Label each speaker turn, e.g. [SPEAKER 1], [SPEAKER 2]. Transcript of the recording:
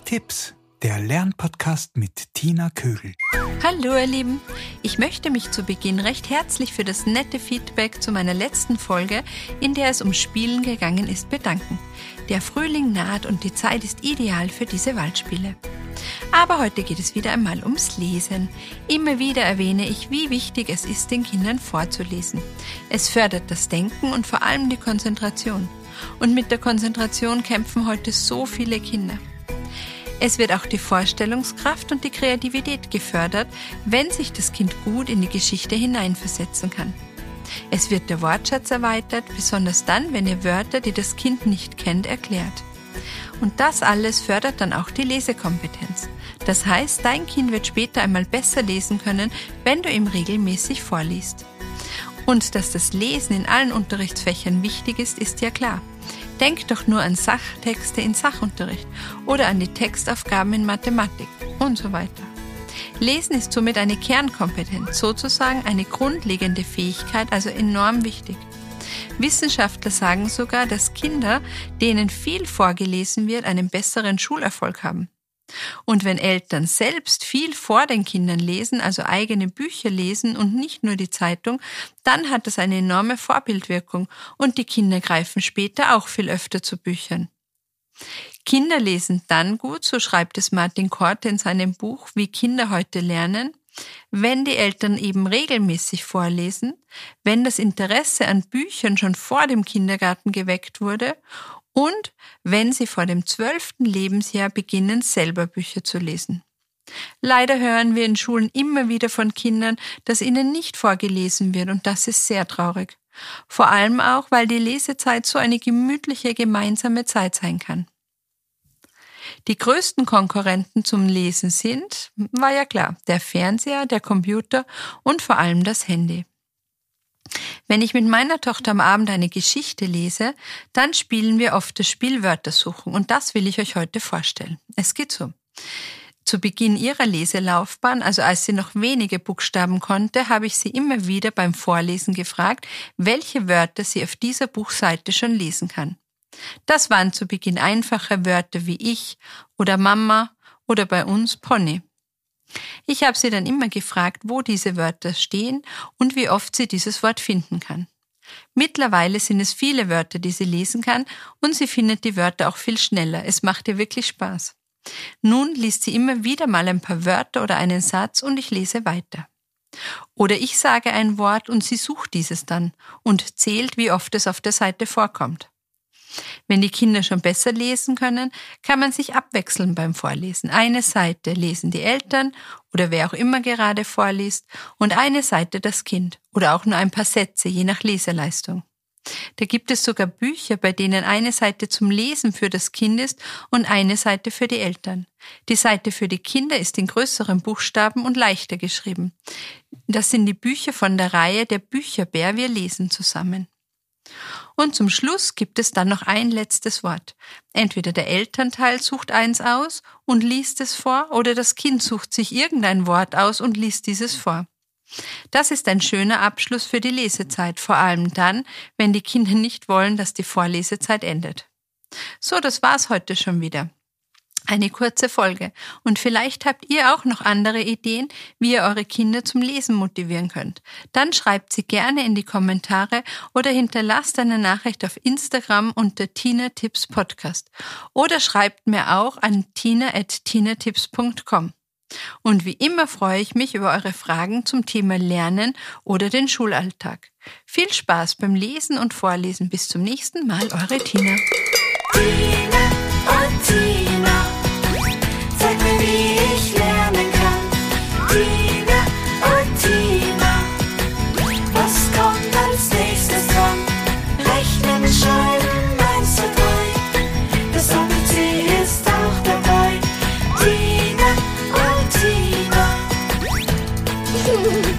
[SPEAKER 1] Tipps, der Lernpodcast mit Tina Kögel.
[SPEAKER 2] Hallo ihr Lieben, ich möchte mich zu Beginn recht herzlich für das nette Feedback zu meiner letzten Folge, in der es um Spielen gegangen ist, bedanken. Der Frühling naht und die Zeit ist ideal für diese Waldspiele. Aber heute geht es wieder einmal ums Lesen. Immer wieder erwähne ich, wie wichtig es ist, den Kindern vorzulesen. Es fördert das Denken und vor allem die Konzentration. Und mit der Konzentration kämpfen heute so viele Kinder. Es wird auch die Vorstellungskraft und die Kreativität gefördert, wenn sich das Kind gut in die Geschichte hineinversetzen kann. Es wird der Wortschatz erweitert, besonders dann, wenn ihr Wörter, die das Kind nicht kennt, erklärt. Und das alles fördert dann auch die Lesekompetenz. Das heißt, dein Kind wird später einmal besser lesen können, wenn du ihm regelmäßig vorliest. Und dass das Lesen in allen Unterrichtsfächern wichtig ist, ist ja klar. Denk doch nur an Sachtexte in Sachunterricht oder an die Textaufgaben in Mathematik und so weiter. Lesen ist somit eine Kernkompetenz, sozusagen eine grundlegende Fähigkeit, also enorm wichtig. Wissenschaftler sagen sogar, dass Kinder, denen viel vorgelesen wird, einen besseren Schulerfolg haben. Und wenn Eltern selbst viel vor den Kindern lesen, also eigene Bücher lesen und nicht nur die Zeitung, dann hat das eine enorme Vorbildwirkung und die Kinder greifen später auch viel öfter zu Büchern. Kinder lesen dann gut, so schreibt es Martin Korte in seinem Buch Wie Kinder heute lernen, wenn die Eltern eben regelmäßig vorlesen, wenn das Interesse an Büchern schon vor dem Kindergarten geweckt wurde und wenn sie vor dem zwölften Lebensjahr beginnen, selber Bücher zu lesen. Leider hören wir in Schulen immer wieder von Kindern, dass ihnen nicht vorgelesen wird und das ist sehr traurig. Vor allem auch, weil die Lesezeit so eine gemütliche gemeinsame Zeit sein kann. Die größten Konkurrenten zum Lesen sind, war ja klar, der Fernseher, der Computer und vor allem das Handy. Wenn ich mit meiner Tochter am Abend eine Geschichte lese, dann spielen wir oft das Spiel Wörtersuchen und das will ich euch heute vorstellen. Es geht so. Zu Beginn ihrer Leselaufbahn, also als sie noch wenige Buchstaben konnte, habe ich sie immer wieder beim Vorlesen gefragt, welche Wörter sie auf dieser Buchseite schon lesen kann. Das waren zu Beginn einfache Wörter wie ich oder Mama oder bei uns Pony. Ich habe sie dann immer gefragt, wo diese Wörter stehen und wie oft sie dieses Wort finden kann. Mittlerweile sind es viele Wörter, die sie lesen kann und sie findet die Wörter auch viel schneller. Es macht ihr wirklich Spaß. Nun liest sie immer wieder mal ein paar Wörter oder einen Satz und ich lese weiter. Oder ich sage ein Wort und sie sucht dieses dann und zählt, wie oft es auf der Seite vorkommt. Wenn die Kinder schon besser lesen können, kann man sich abwechseln beim Vorlesen. Eine Seite lesen die Eltern oder wer auch immer gerade vorliest und eine Seite das Kind oder auch nur ein paar Sätze, je nach Leseleistung. Da gibt es sogar Bücher, bei denen eine Seite zum Lesen für das Kind ist und eine Seite für die Eltern. Die Seite für die Kinder ist in größeren Buchstaben und leichter geschrieben. Das sind die Bücher von der Reihe Der Bücherbär, wir lesen zusammen. Und zum Schluss gibt es dann noch ein letztes Wort. Entweder der Elternteil sucht eins aus und liest es vor, oder das Kind sucht sich irgendein Wort aus und liest dieses vor. Das ist ein schöner Abschluss für die Lesezeit, vor allem dann, wenn die Kinder nicht wollen, dass die Vorlesezeit endet. So, das war's heute schon wieder eine kurze Folge. Und vielleicht habt ihr auch noch andere Ideen, wie ihr eure Kinder zum Lesen motivieren könnt. Dann schreibt sie gerne in die Kommentare oder hinterlasst eine Nachricht auf Instagram unter Tina Tipps Podcast. Oder schreibt mir auch an tina.tinatips.com. Und wie immer freue ich mich über eure Fragen zum Thema Lernen oder den Schulalltag. Viel Spaß beim Lesen und Vorlesen. Bis zum nächsten Mal, eure Tina. Tina
[SPEAKER 3] Ooh.